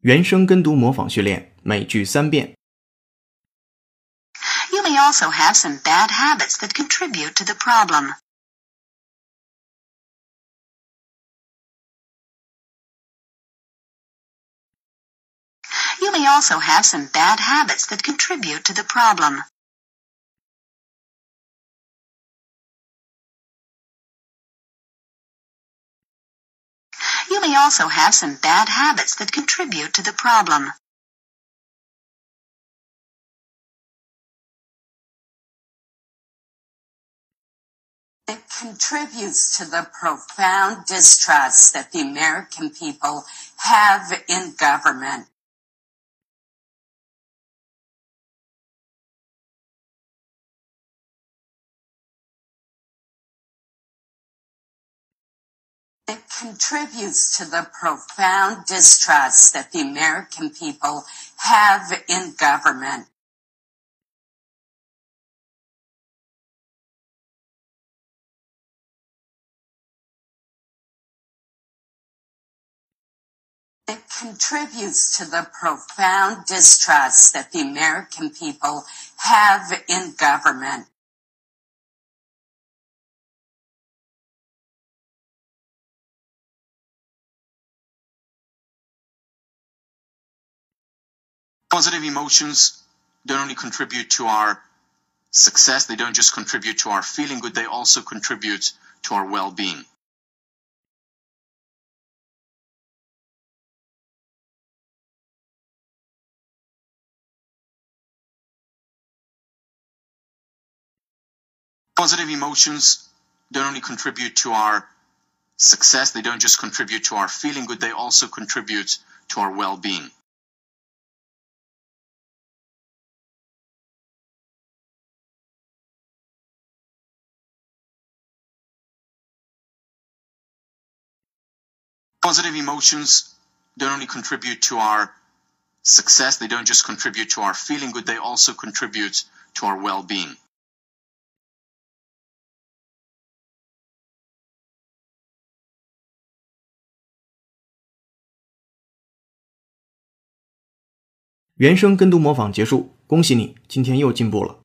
原声跟读模仿训练，每句三遍。 You may also have some bad habits that contribute to the problem. You may also have some bad habits that contribute to the problem. You may also have some bad habits that contribute to the problem. It contributes to the profound distrust that the American people have in government. It contributes to the profound distrust that the American people have in government. It contributes to the profound distrust that the American people have in government. Positive emotions don't only contribute to our success, they don't just contribute to our feeling good, they also contribute to our well being. Positive emotions don't only contribute to our success, they don't just contribute to our feeling good, they also contribute to our well being. Positive emotions don't only contribute to our success, they don't just contribute to our feeling good, they also contribute to our well being.《原声跟读模仿结束，恭喜你，今天又进步了。